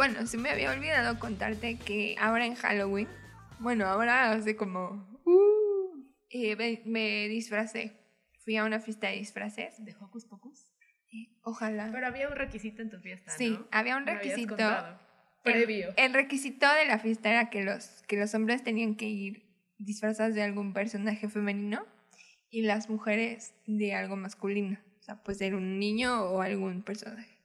bueno, se me había olvidado contarte que ahora en Halloween, bueno, ahora hace como... Uh, eh, me, me disfracé. Fui a una fiesta de disfraces. ¿De Hocus Pocus? Eh, Ojalá. Pero había un requisito en tu fiesta, Sí, ¿no? había un requisito. El- Previo. El, requisito de la fiesta era que los, que los hombres tenían que ir disfrazados de algún personaje femenino y las mujeres de algo masculino. O sea, pues ser un niño o algún personaje.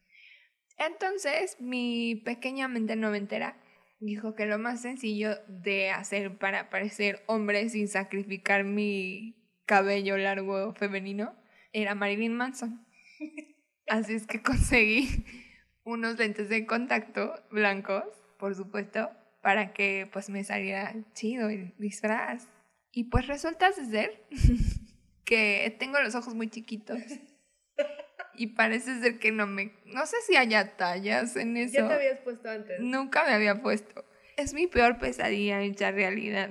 Entonces, mi pequeña mente noventera dijo que lo más sencillo de hacer para parecer hombre sin sacrificar mi cabello largo femenino era Marilyn Manson. Así es que conseguí unos lentes de contacto blancos, por supuesto, para que pues me saliera chido el disfraz. Y pues resulta ser que tengo los ojos muy chiquitos. Y parece ser que no me... No sé si haya tallas en eso. Ya te habías puesto antes. Nunca me había puesto. Es mi peor pesadilla hecha realidad.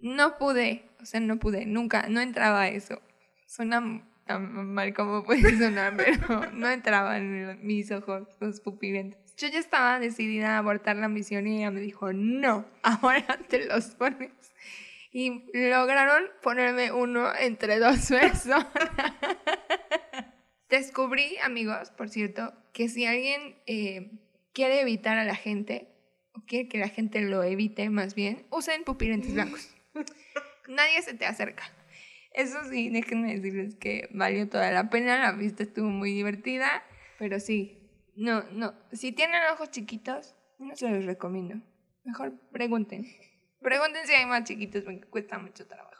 No pude, o sea, no pude, nunca, no entraba eso. Suena mal como puede sonar, pero no entraba en mis ojos los pupilentes. Yo ya estaba decidida a abortar la misión y ella me dijo, no, ahora te los pones. Y lograron ponerme uno entre dos personas. Descubrí, amigos, por cierto, que si alguien eh, quiere evitar a la gente, o quiere que la gente lo evite más bien, usen pupilentes blancos. Nadie se te acerca. Eso sí, déjenme decirles que valió toda la pena, la vista estuvo muy divertida, pero sí, no, no, si tienen ojos chiquitos, no se los recomiendo. Mejor pregunten. Pregunten si hay más chiquitos porque cuesta mucho trabajo.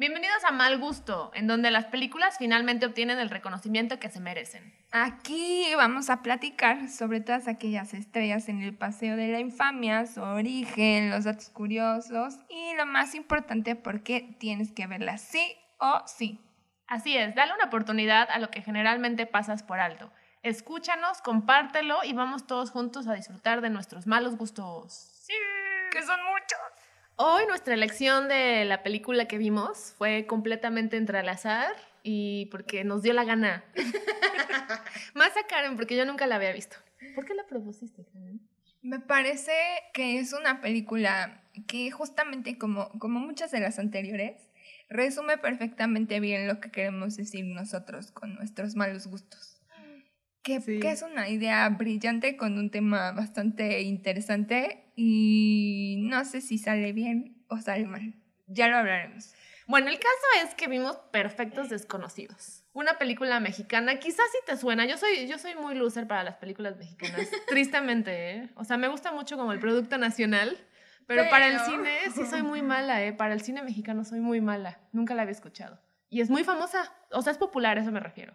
Bienvenidos a Mal Gusto, en donde las películas finalmente obtienen el reconocimiento que se merecen. Aquí vamos a platicar sobre todas aquellas estrellas en el Paseo de la Infamia, su origen, los datos curiosos y lo más importante, por qué tienes que verlas sí o sí. Así es, dale una oportunidad a lo que generalmente pasas por alto. Escúchanos, compártelo y vamos todos juntos a disfrutar de nuestros malos gustos. Sí. Que son muchos. Hoy nuestra elección de la película que vimos fue completamente entre al azar y porque nos dio la gana. Más a Karen, porque yo nunca la había visto. ¿Por qué la propusiste, Karen? Me parece que es una película que justamente como, como muchas de las anteriores, resume perfectamente bien lo que queremos decir nosotros con nuestros malos gustos. Que, Sí. que es una idea brillante con un tema bastante interesante y no sé si sale bien o sale mal. Ya lo hablaremos. Bueno, el caso es que vimos Perfectos Desconocidos. Una película mexicana, quizás si te suena. Yo soy, yo soy muy loser para las películas mexicanas, tristemente, ¿eh? O sea, me gusta mucho como el producto nacional, pero, para el Pero- cine sí soy muy mala, ¿eh? Para el cine mexicano soy muy mala. Nunca la había escuchado. Y es muy famosa, o sea, es popular, a eso me refiero.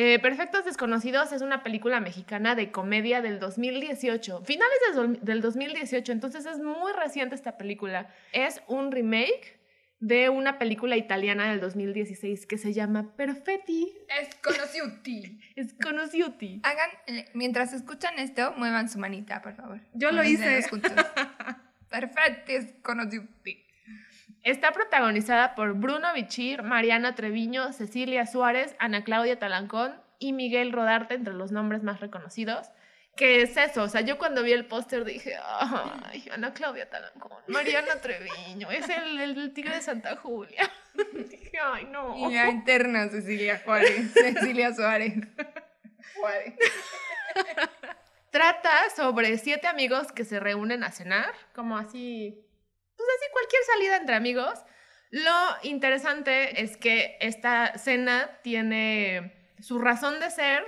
Eh, Perfectos Desconocidos es una película mexicana de comedia del 2018, finales del dos- del 2018, entonces es muy reciente esta película. Es un remake de una película italiana del 2016 que se llama Perfetti Es conociuti. Sconosciuti. Hagan, eh, mientras escuchan esto, muevan su manita, por favor. Yo lo hice. Perfecto, es conociuti. Está protagonizada por Bruno Bichir, Mariana Treviño, Cecilia Suárez, Ana Claudia Talancón y Miguel Rodarte, entre los nombres más reconocidos. ¿Qué es eso? O sea, yo cuando vi el póster dije, ay, Ana Claudia Talancón, Mariana Treviño, es el, el, tigre de Santa Julia. dije, ay, no. Y la interna Cecilia Juárez. Cecilia Suárez. Juárez. Trata sobre siete amigos que se reúnen a cenar, como así, así cualquier salida entre amigos. Lo interesante es que esta cena tiene su razón de ser,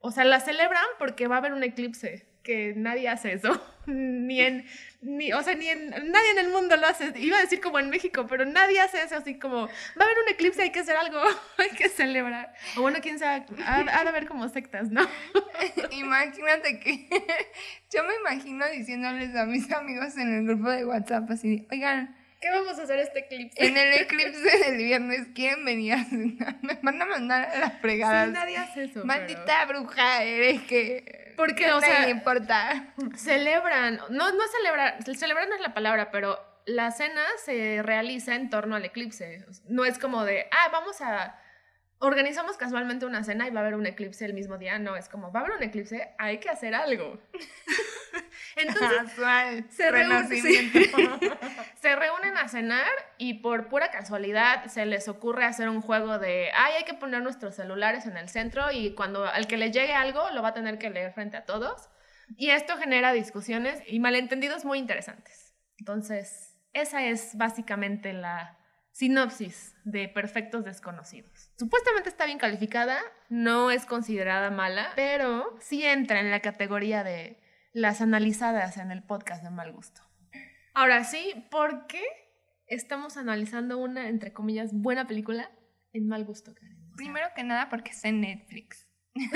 o sea, la celebran porque va a haber un eclipse, que nadie hace eso, ni en, ni, o sea, ni en, nadie en el mundo lo hace, iba a decir como en México, pero nadie hace eso, así como, va a haber un eclipse, hay que hacer algo, hay que celebrar. O bueno, quién sabe, ha, ha de haber como sectas, ¿no? Imagínate que yo me imagino diciéndoles a mis amigos en el grupo de WhatsApp así, oigan, ¿Qué vamos a hacer este eclipse? en el eclipse del viernes quieren venir a cenar, me van a mandar a las fregadas. Sí, nadie hace eso. Maldita bruja eres que Porque, ¿qué o sea- importa. pero celebran, no, no celebrar, celebrar no es la palabra, pero la cena se realiza en torno al eclipse. No es como de, ah, vamos a organizamos casualmente una cena y va a haber un eclipse el mismo día. No, es como, va a haber un eclipse, hay que hacer algo. Entonces, se, se reúnen a cenar y por pura casualidad se les ocurre hacer un juego de, ay, hay que poner nuestros celulares en el centro y cuando al que le llegue algo lo va a tener que leer frente a todos. Y esto genera discusiones y malentendidos muy interesantes. Entonces, esa es básicamente la sinopsis de Perfectos Desconocidos. Supuestamente está bien calificada, no es considerada mala, pero sí entra en la categoría de las analizadas en el podcast de mal gusto. Ahora sí, ¿por qué estamos analizando una, entre comillas, buena película en mal gusto, Karen? Primero que nada porque está en Netflix.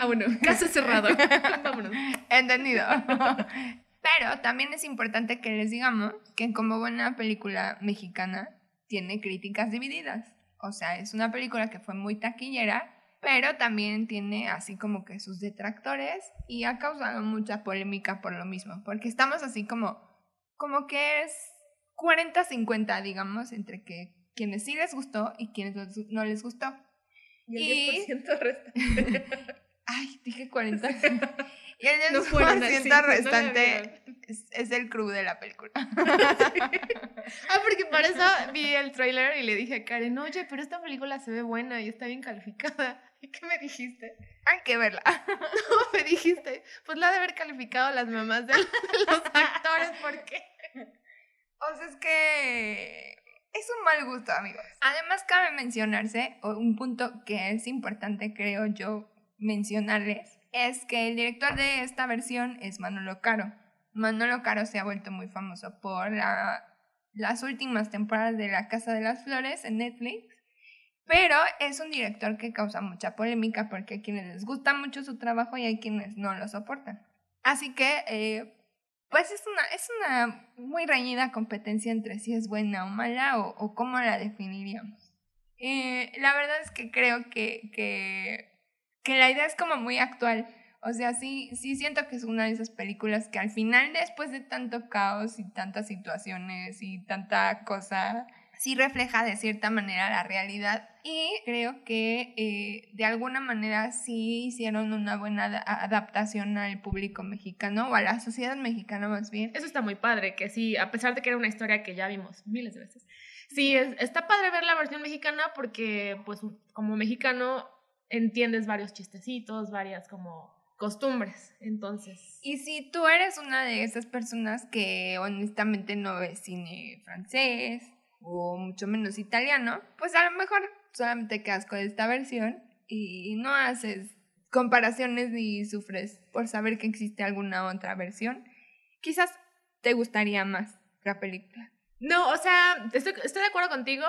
ah, bueno, caso cerrado. Vámonos. Entendido. Pero también es importante que les digamos que como buena película mexicana tiene críticas divididas. O sea, es una película que fue muy taquillera, pero también tiene así como que sus detractores y ha causado mucha polémica por lo mismo, porque estamos así como, como que es 40-50, digamos, entre que quienes sí les gustó y quienes no les gustó. Y el 10% restante. Ay, dije 40. Y el 10% restante es, el crew de la película. ah, porque para eso vi el trailer y le dije a Karen, oye, pero esta película se ve buena y está bien calificada. ¿Y qué me dijiste? Hay que verla. No, me dijiste, pues la de haber calificado las mamás de, los actores, ¿por qué? O sea, es que es un mal gusto, amigos. Además, cabe mencionarse, un punto que es importante, creo yo, mencionarles, es que el director de esta versión es Manolo Caro. Manolo Caro se ha vuelto muy famoso por las últimas temporadas de La Casa de las Flores en Netflix pero es un director que causa mucha polémica porque hay quienes les gusta mucho su trabajo y hay quienes no lo soportan. Así que, eh, pues es una, es una muy reñida competencia entre si es buena o mala o, cómo la definiríamos. Eh, la verdad es que creo que, que, que la idea es como muy actual. O sea, sí, sí siento que es una de esas películas que al final, después de tanto caos y tantas situaciones y tanta cosa, sí refleja de cierta manera la realidad y creo que eh, de alguna manera sí hicieron una buena adaptación al público mexicano o a la sociedad mexicana más bien. Eso está muy padre, que sí, a pesar de que era una historia que ya vimos miles de veces, sí, está padre ver la versión mexicana porque pues como mexicano entiendes varios chistecitos, varias como costumbres, entonces. Y si tú eres una de esas personas que honestamente no ves cine francés, o mucho menos italiano, pues a lo mejor solamente quedas con esta versión y no haces comparaciones ni sufres por saber que existe alguna otra versión. Quizás te gustaría más la película. No, o sea, estoy, estoy de acuerdo contigo,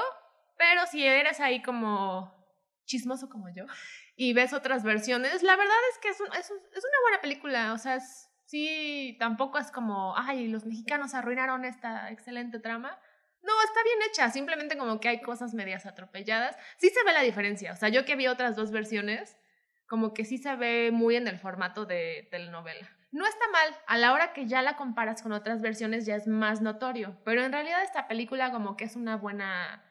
pero si eres ahí como chismoso como yo y ves otras versiones, la verdad es que es, es, es una buena película, o sea, sí, tampoco es como, ay, los mexicanos arruinaron esta excelente trama, no, está bien hecha, simplemente como que hay cosas medias atropelladas. Sí se ve la diferencia, o sea, yo que vi otras dos versiones, como que sí se ve muy en el formato de telenovela. No está mal, a la hora que ya la comparas con otras versiones ya es más notorio, pero en realidad esta película como que es una buena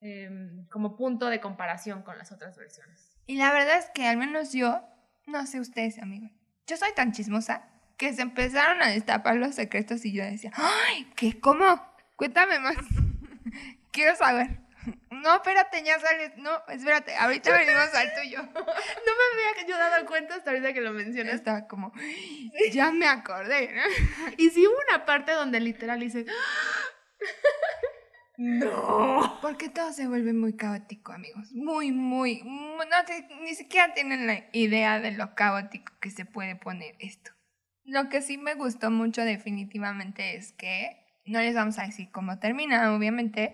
em, como punto de comparación con las otras versiones. Y la verdad es que al menos yo, no sé ustedes amigos, yo soy tan chismosa que se empezaron a destapar los secretos y yo decía, ¡ay! ¿Qué? ¿Cómo? Cuéntame más. Quiero saber. No, espérate, ya sales. No, espérate, ahorita venimos al tuyo. No me había yo dado cuenta hasta ahorita que lo mencionas. Estaba como, ya me acordé. Y sí hubo una parte donde literal dice, no. Porque todo se vuelve muy caótico, amigos. Muy, muy. no ni siquiera tienen la idea de lo caótico que se puede poner esto. Lo que sí me gustó mucho definitivamente es que no les vamos a decir cómo termina, obviamente,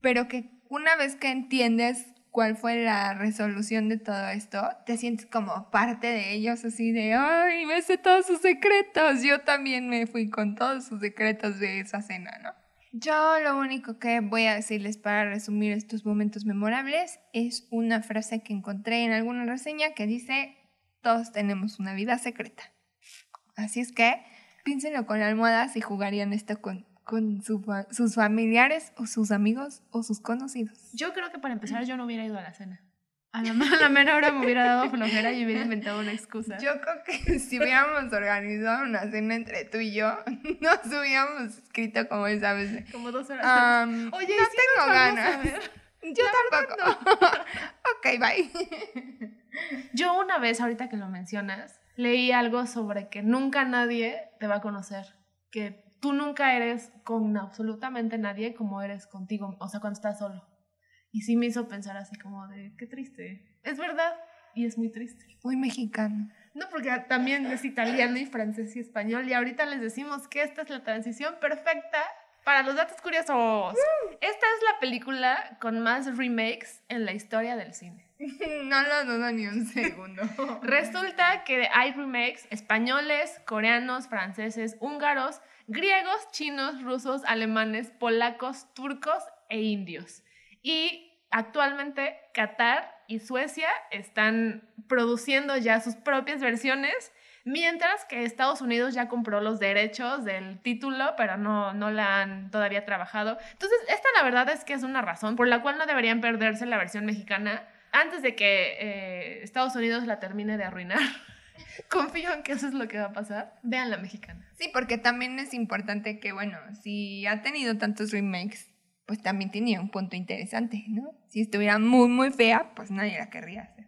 pero que una vez que entiendes cuál fue la resolución de todo esto, te sientes como parte de ellos, así de, ay, me sé todos sus secretos. Yo también me fui con todos sus secretos de esa cena, ¿no? Yo lo único que voy a decirles para resumir estos momentos memorables es una frase que encontré en alguna reseña que dice, todos tenemos una vida secreta. Así es que piénsenlo con almohadas y jugarían esto con con su sus familiares o sus amigos o sus conocidos. Yo creo que para empezar yo no hubiera ido a la cena. A la, a la mera hora me hubiera dado flojera y hubiera inventado una excusa. Yo creo que si hubiéramos organizado una cena entre tú y yo, nos hubiéramos escrito como esa vez. como dos horas. Um, Oye, no sí tengo ganas. Yo tampoco. ok, bye. Yo una vez, ahorita que lo mencionas, leí algo sobre que nunca nadie te va a conocer, que tú nunca eres con absolutamente nadie como eres contigo, o sea, cuando estás solo. Y sí me hizo pensar así como de, qué triste. Es verdad, y es muy triste. Muy mexicano. No, porque también es italiano y francés y español, y ahorita les decimos que esta es la transición perfecta para los datos curiosos. Esta es la película con más remakes en la historia del cine. No lo dudo ni un segundo. Resulta que hay remakes españoles, coreanos, franceses, húngaros, griegos, chinos, rusos, alemanes, polacos, turcos e indios. Y actualmente Qatar y Suecia están produciendo ya sus propias versiones, mientras que Estados Unidos ya compró los derechos del título, pero no, no la han todavía trabajado. Entonces, esta la verdad es que es una razón por la cual no deberían perderse la versión mexicana antes de que eh, Estados Unidos la termine de arruinar. Confío en que eso es lo que va a pasar. Vean la mexicana. Sí, porque también es importante que, bueno, si ha tenido tantos remakes, pues también tenía un punto interesante, ¿no? Si estuviera muy, muy fea, pues nadie la querría hacer.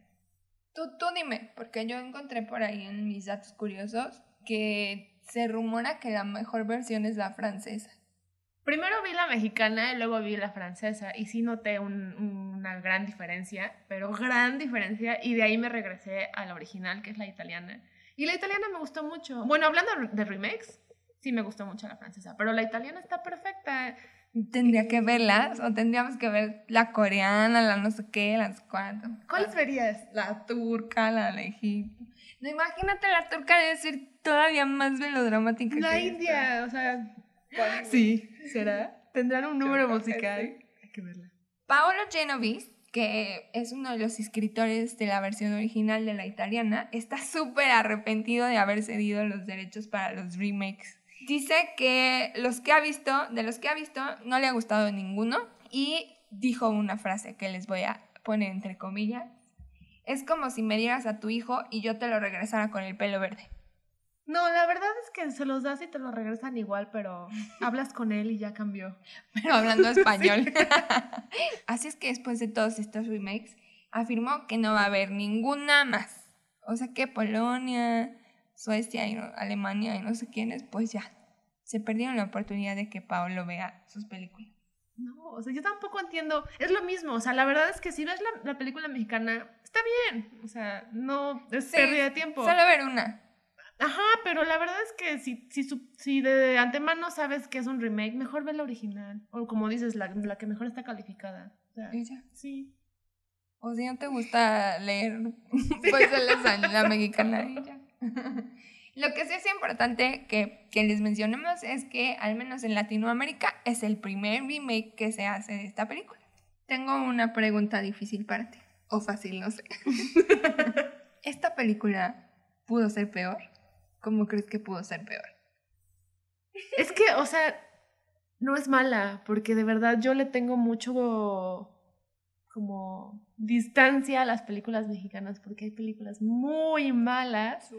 Tú, tú dime, porque yo encontré por ahí en mis datos curiosos que se rumora que la mejor versión es la francesa. Primero vi la mexicana y luego vi la francesa y sí noté un- una gran diferencia, pero gran diferencia y de ahí me regresé a la original que es la italiana. Y la italiana me gustó mucho. Bueno, hablando de remakes, sí me gustó mucho la francesa, pero la italiana está perfecta. Tendría que verlas, o tendríamos que ver la coreana, la no sé qué, las cuatro. ¿Cuáles verías? La turca, la de Egipto. No, imagínate, la turca debe ser todavía más melodramática. La que esta. India, o sea. Sí, ¿será? ¿Tendrán un número musical? Hay que verla. Paolo Genovese, que es uno de los escritores de la versión original de la italiana, está súper arrepentido de haber cedido los derechos para los remakes. Dice que los que ha visto, de los que ha visto, no le ha gustado ninguno y dijo una frase que les voy a poner entre comillas. Es como si me dieras a tu hijo y yo te lo regresara con el pelo verde. No, la verdad es que se los das y te lo regresan igual, pero hablas con él y ya cambió. pero hablando español. Así es que después de todos estos remakes, afirmó que no va a haber ninguna más. O sea que Polonia, Suecia y Alemania y no sé quiénes, pues ya, se perdieron la oportunidad de que Paolo vea sus películas. No, o sea, yo tampoco entiendo. Es lo mismo, o sea, la verdad es que si ves la, la película mexicana, está bien. O sea, no es Sí, pérdida de tiempo. Solo ver una. Ajá, pero la verdad es que si, si, de antemano sabes que es un remake, mejor ve la original. O como dices, la, la que mejor está calificada. O sea, Y ya. sí. O si no te gusta leer, pues lees a la mexicana y ya. Lo que sí es importante que, que les mencionemos es que, al menos en Latinoamérica, es el primer remake que se hace de esta película. Tengo una pregunta difícil para ti. O fácil, no sé. ¿Esta película pudo ser peor? ¿Cómo crees que pudo ser peor? Es que, o sea, no es mala, porque de verdad yo le tengo mucho como distancia a las películas mexicanas, porque hay películas muy malas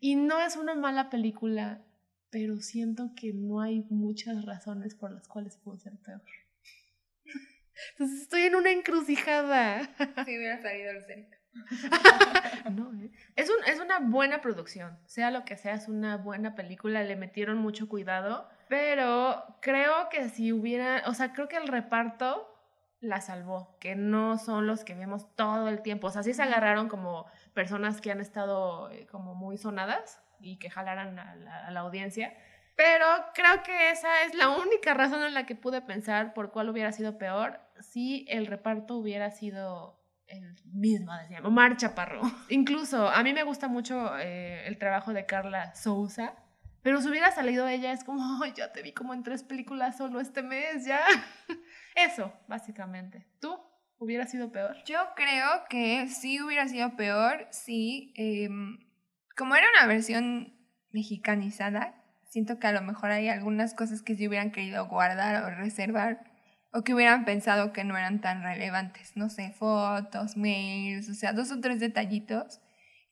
y no es una mala película, pero siento que no hay muchas razones por las cuales pudo ser peor. Entonces estoy en una encrucijada. Si hubiera salido el cerca. No, ¿eh? es, un, es una buena producción, sea lo que sea, es una buena película, le metieron mucho cuidado, pero creo que si hubiera, o sea, creo que el reparto la salvó, que no son los que vemos todo el tiempo, o sea, sí se agarraron como personas que han estado eh, como muy sonadas y que jalaran a la, a la audiencia, pero creo que esa es la única razón en la que pude pensar por cuál hubiera sido peor si el reparto hubiera sido el mismo, decíamos, Omar Chaparro. Incluso a mí me gusta mucho eh, el trabajo de Carla Souza, pero si hubiera salido ella es como, "Ay, ya te vi como en tres películas solo este mes, ya. Eso, básicamente. ¿Tú hubiera sido peor? Yo creo que sí hubiera sido peor si, em, como era una versión mexicanizada, siento que a lo mejor hay algunas cosas que se hubieran querido guardar o reservar o que hubieran pensado que no eran tan relevantes, no sé, fotos, mails, o sea, dos o tres detallitos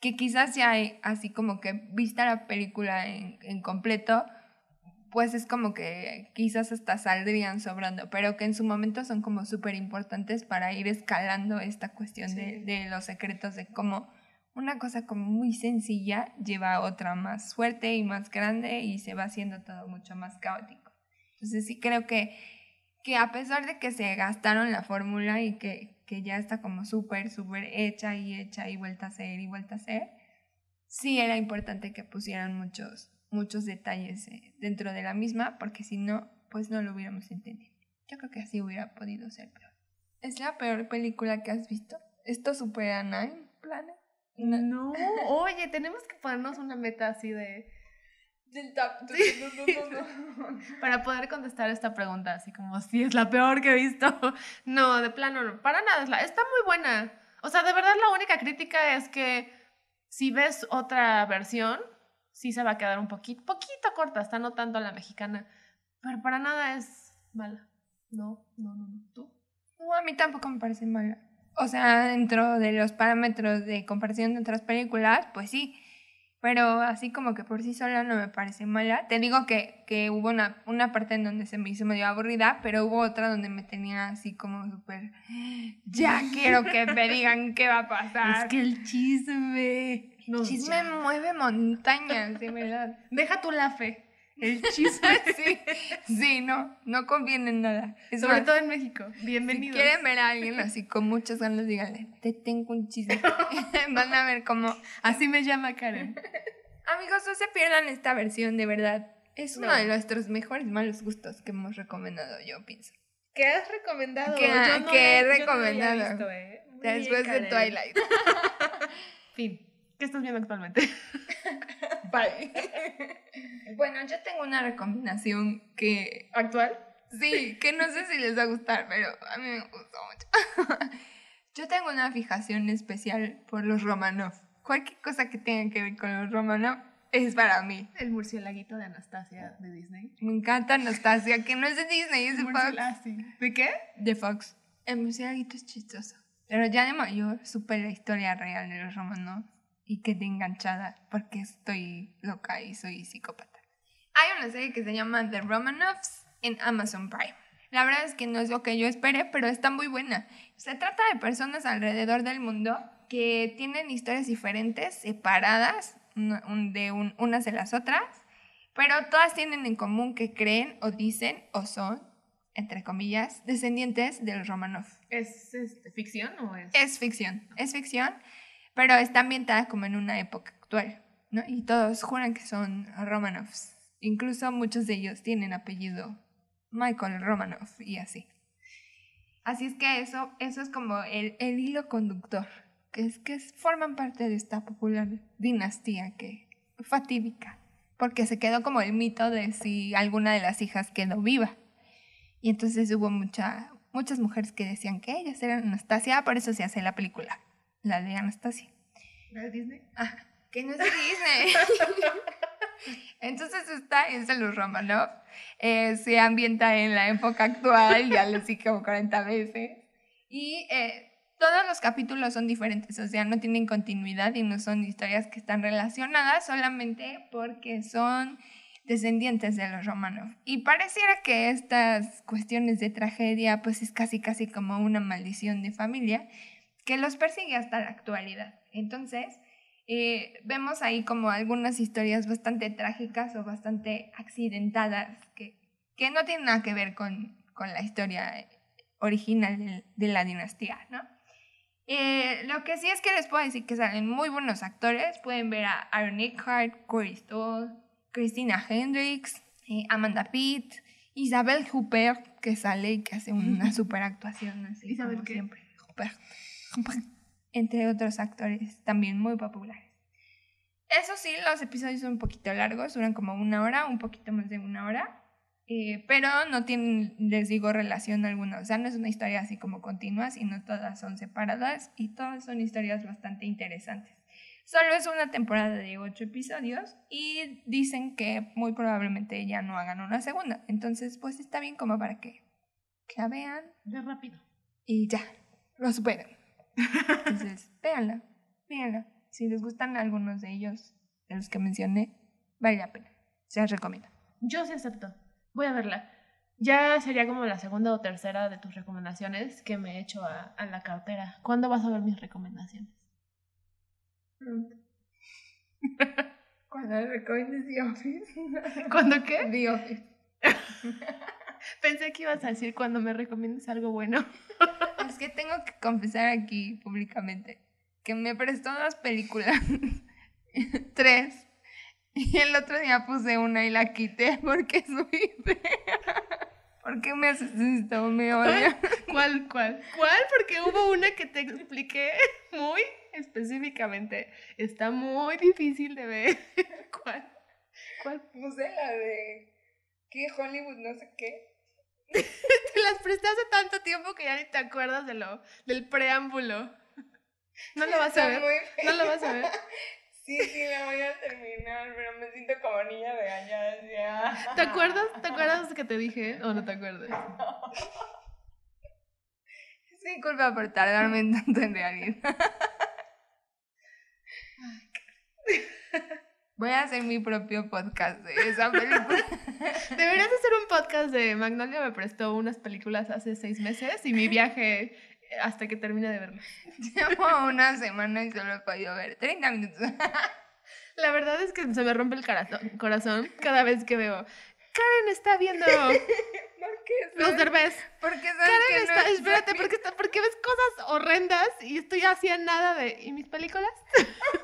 que quizás ya hay así como que vista la película en, en completo, pues es como que quizás hasta saldrían sobrando, pero que en su momento son como súper importantes para ir escalando esta cuestión de, de, los secretos, de cómo una cosa como muy sencilla lleva a otra más fuerte y más grande y se va haciendo todo mucho más caótico. Entonces sí creo que, que a pesar de que se gastaron la fórmula y que, que ya está como súper, súper hecha y hecha y vuelta a hacer y vuelta a hacer, sí era importante que pusieran muchos muchos detalles eh, dentro de la misma, porque si no, pues no lo hubiéramos entendido. Yo creo que así hubiera podido ser peor. ¿Es la peor película que has visto? ¿Esto supera Nine Planet? No. oye, tenemos que ponernos una meta así de... Del. Para poder contestar esta pregunta, así como si es la peor que he visto. No, de plano, no. Para nada, es la... está muy buena. O sea, de verdad la única crítica es que si ves otra versión, sí se va a quedar un poquito, poquito corta, está no tanto la mexicana, pero para nada es mala. No, no, no, no. ¿Tú? No, a mí tampoco me parece mala. O sea, dentro de los parámetros de comparación de otras películas, pues sí. Pero así como que por sí sola no me parece mala. Te digo que, que hubo una, una parte en donde se me hizo medio aburrida, pero hubo otra donde me tenía así como súper... Ya quiero que me digan qué va a pasar. Es que el chisme... El chisme mueve montañas, de verdad. Deja tu la fe. El chisme. sí, sí, no, no conviene en nada. Sobre todo en México. Bienvenidos. Si quieren ver a alguien así con muchas ganas, díganle, te tengo un chisme. Van a ver cómo. Así me llama Karen. Amigos, no se pierdan esta versión, de verdad. Es uno de nuestros mejores malos gustos que hemos recomendado, yo pienso. ¿Qué has recomendado? ¿Qué, he recomendado? ¿eh? Después de Twilight. fin. ¿Qué estás viendo actualmente? Bye. bueno, yo tengo una recomendación que... ¿Actual? Sí, que no sé si les va a gustar, pero a mí me gustó mucho. yo tengo una fijación especial por los Romanov. Cualquier cosa que tenga que ver con los Romanov es para mí. El murcielaguito de Anastasia de Disney. Me encanta Anastasia, que no es de Disney, es de Fox. ¿De qué? De Fox. El murcielaguito es chistoso. Pero ya de mayor supe la historia real de los Romanov y quedé enganchada porque estoy loca y soy psicópata. Hay una serie que se llama The Romanovs en Amazon Prime. La verdad es que no es lo que yo esperé, pero está muy buena. Se trata de personas alrededor del mundo que tienen historias diferentes, separadas de unas de las otras, pero todas tienen en común que creen o dicen o son, entre comillas, descendientes del Romanov. ¿Es, ¿Es, ficción o es? Es ficción, es ficción pero está ambientada como en una época actual, ¿no? Y todos juran que son Romanovs. Incluso muchos de ellos tienen apellido Michael Romanov y así. Así es que eso, eso es como el, el hilo conductor, que es que forman parte de esta popular dinastía que fatídica, porque se quedó como el mito de si alguna de las hijas quedó viva. Y entonces hubo mucha, muchas mujeres que decían que ellas eran Anastasia, por eso se hace la película la de Anastasia. ¿La de Disney? Ah, que no es de Disney. Entonces esta es de los Romanov. Eh, se ambienta en la época actual, ya lo dije como 40 veces. Y eh, todos los capítulos son diferentes, o sea, no tienen continuidad y no son historias que están relacionadas solamente porque son descendientes de los Romanov. Y pareciera que estas cuestiones de tragedia pues es casi casi como una maldición de familia que los persigue hasta la actualidad. Entonces, eh, vemos ahí como algunas historias bastante trágicas o bastante accidentadas que, que no tienen nada que ver con, con la historia original de, la dinastía, ¿no? Eh, lo que sí es que les puedo decir que salen muy buenos actores. Pueden ver a Aaron Eckhart, Corey Stoll, Christina Hendricks, eh, Amanda Pitt, Isabel Huppert, que sale y que hace una super actuación así Isabel como siempre. Huppert. entre otros actores también muy populares. Eso sí, los episodios son un poquito largos, duran como una hora, un poquito más de una hora, eh, pero no tienen, les digo, relación alguna. O sea, no es una historia así como continua, sino todas son separadas y todas son historias bastante interesantes. Solo es una temporada de ocho episodios y dicen que muy probablemente ya no hagan una segunda. Entonces, pues está bien como para que, la vean De rápido. y ya, lo superen. Entonces, véanla, véanla. Si les gustan algunos de ellos, de los que mencioné, vale la pena. Se las recomiendo. Yo sí acepto. Voy a verla. Ya sería como la segunda o tercera de tus recomendaciones que me he hecho a, a la cartera. ¿Cuándo vas a ver mis recomendaciones? Cuando recomiendes The Office. ¿Cuándo qué? The Office. Pensé que ibas a decir cuando me recomiendes algo bueno. Es que tengo que confesar aquí públicamente que me prestó dos películas. Tres. Y el otro día puse una y la quité porque es muy fea. ¿Por qué me esto? Me odia. ¿Cuál, cuál? ¿Cuál? Porque hubo una que te expliqué muy específicamente. Está muy difícil de ver. ¿Cuál? ¿Cuál? Puse la de. ¿Qué? Hollywood, no sé qué. Te las presté hace tanto tiempo que ya ni te acuerdas de lo, del preámbulo. No lo vas a ver. No lo vas a ver. Sí, sí, la voy a terminar, pero me siento como niña de allá. Ya. ¿Te acuerdas? ¿Te acuerdas que te dije? ¿O no te acuerdas? Es mi culpa por tardarme tanto en realidad. Voy a hacer mi propio podcast de esa película. Deberías hacer un podcast de Magnolia me prestó unas películas hace seis meses y mi viaje hasta que termine de verlas. Llevo una semana y solo he podido ver 30 minutos. La verdad es que se me rompe el corazón, cada vez que veo. Karen está viendo los derbés. Porque sabes Karen que no está, es- espérate, porque, está- porque ves cosas horrendas y estoy así nada de. ¿Y mis películas?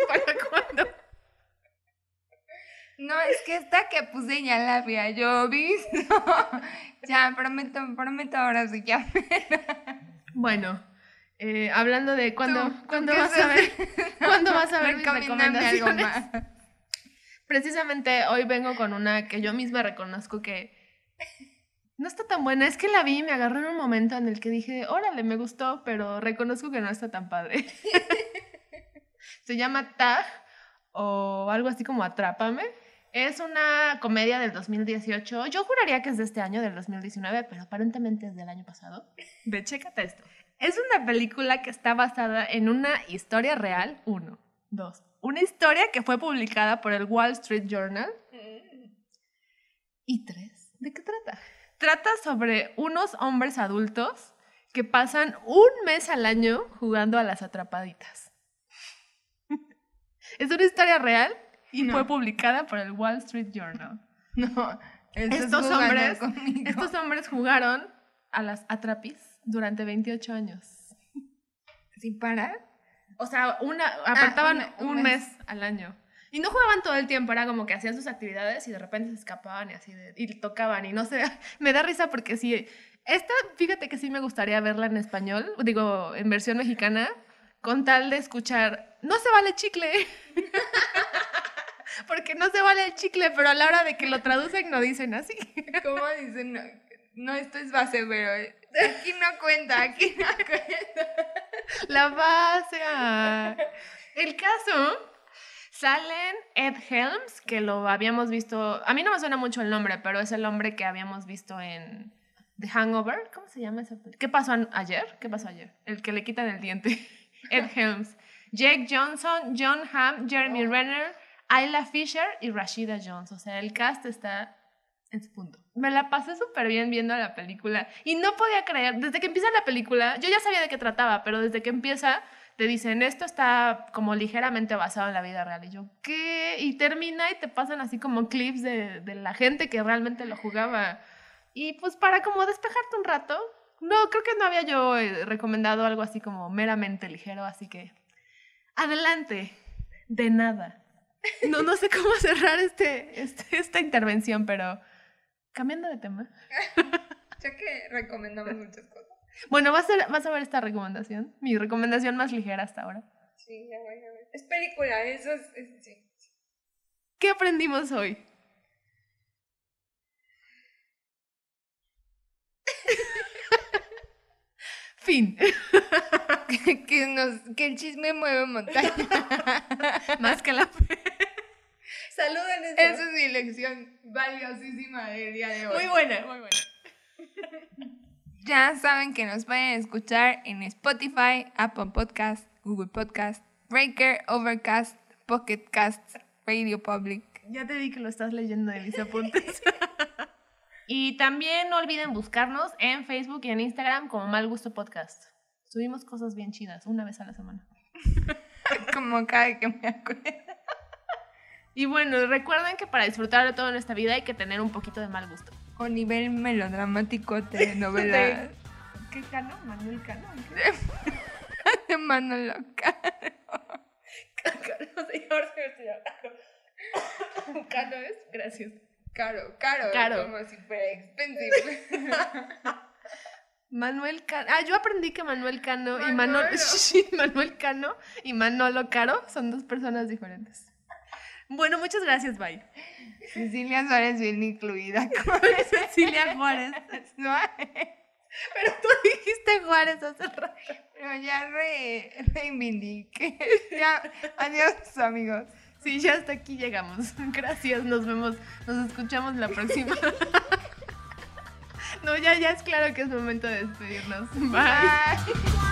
¿Para cuándo? No, es que esta que puse ya la había yo visto. ya, prometo, prometo ahora sí ya. Bueno, eh, hablando de cuándo, Tú, ¿tú ¿cuándo qué vas a ver? ¿cuándo vas a ver mis Recomiéndame algo recomendaciones? más. Precisamente hoy vengo con una que yo misma reconozco que no está tan buena. Es que la vi y me agarró en un momento en el que dije, órale, me gustó, pero reconozco que no está tan padre. Se llama Tag o algo así como Atrápame. Es una comedia del 2018. Yo juraría que es de este año, del 2019, pero aparentemente es del año pasado. Ve, chécate esto. Es una película que está basada en una historia real, uno. Dos. Una historia que fue publicada por el Wall Street Journal. Y tres. ¿De qué trata? Trata sobre unos hombres adultos que pasan un mes al año jugando a las atrapaditas. es una historia real y No. fue publicada por el Wall Street Journal. No, Estos hombres, estos hombres jugaron a las atrapis durante 28 años. ¿Sin parar? O sea, una, apartaban una- un un, mes. mes. al año. Y no jugaban todo el tiempo, era como que hacían sus actividades y de repente se escapaban y así, de- y tocaban y no sé, me da risa porque sí, esta, fíjate que sí me gustaría verla en español, digo, en versión mexicana, con tal de escuchar, no se vale chicle. porque no se vale el chicle, pero a la hora de que lo traducen no dicen así. ¿Cómo dicen? No, no, esto es base, pero aquí no cuenta, aquí no cuenta. La base. ah. El caso, salen Ed Helms, que lo habíamos visto, a mí no me suena mucho el nombre, pero es el hombre que habíamos visto en The Hangover. ¿Cómo se llama esa película? ¿Qué pasó ayer? ¿Qué pasó ayer? El que le quitan el diente. Ed Helms. Jake Johnson, John Hamm, Jeremy Renner, Ayla Fisher y Rashida Jones. O sea, el cast está en su punto. Me la pasé súper bien viendo la película y no podía creer, desde que empieza la película, yo ya sabía de qué trataba, pero desde que empieza te dicen, esto está como ligeramente basado en la vida real. Y yo, ¿qué? Y termina y te pasan así como clips de, de la gente que realmente lo jugaba. Y pues para como despejarte un rato, no, creo que no había yo eh, recomendado algo así como meramente ligero, así que adelante, de nada. No, no sé cómo cerrar este, este- esta intervención, pero cambiando de tema. Ya que recomendamos muchas cosas. Bueno, ¿vas a, vas a ver esta recomendación? Mi recomendación más ligera hasta ahora. Sí, ya voy a ver. Es película, eso es, es- sí. ¿Qué aprendimos hoy? Fin. que, que nos, que el chisme mueve montaña. Más que la fe. Saluden eso. Esa es mi lección valiosísima del día de hoy. Muy buena, muy buena. Ya saben que nos pueden escuchar en Spotify, Apple Podcast, Google Podcast, Breaker, Overcast, Pocket Cast, Radio Public. Ya te vi que lo estás leyendo de mis apuntes. y también no olviden buscarnos en Facebook y en Instagram como Mal Gusto Podcast. Subimos cosas bien chidas una vez a la semana. Como cada que me acuerdo. Y bueno, recuerden que para disfrutar de todo en esta vida hay que tener un poquito de mal gusto. O nivel melodramático De- ¿Qué cano? Manuel Cano. de Manolo Caro. Cano, señor, señor, señor. Cano es, gracias. Caro, caro. Caro. Como fuera expensive. Manuel Cano. Ah, yo aprendí que Manuel Cano y Manolo. Manuel Cano y Manolo Caro son dos personas diferentes. Bueno, muchas gracias, bye. Cecilia Suárez bien incluida. Cecilia Juárez. No, Pero tú dijiste Juárez hace rato. Pero ya re, reivindiqué. Ya, adiós amigos. Sí, ya hasta aquí llegamos. Gracias, nos vemos, nos escuchamos la próxima. No, ya, ya es claro que es momento de despedirnos. Bye. Bye.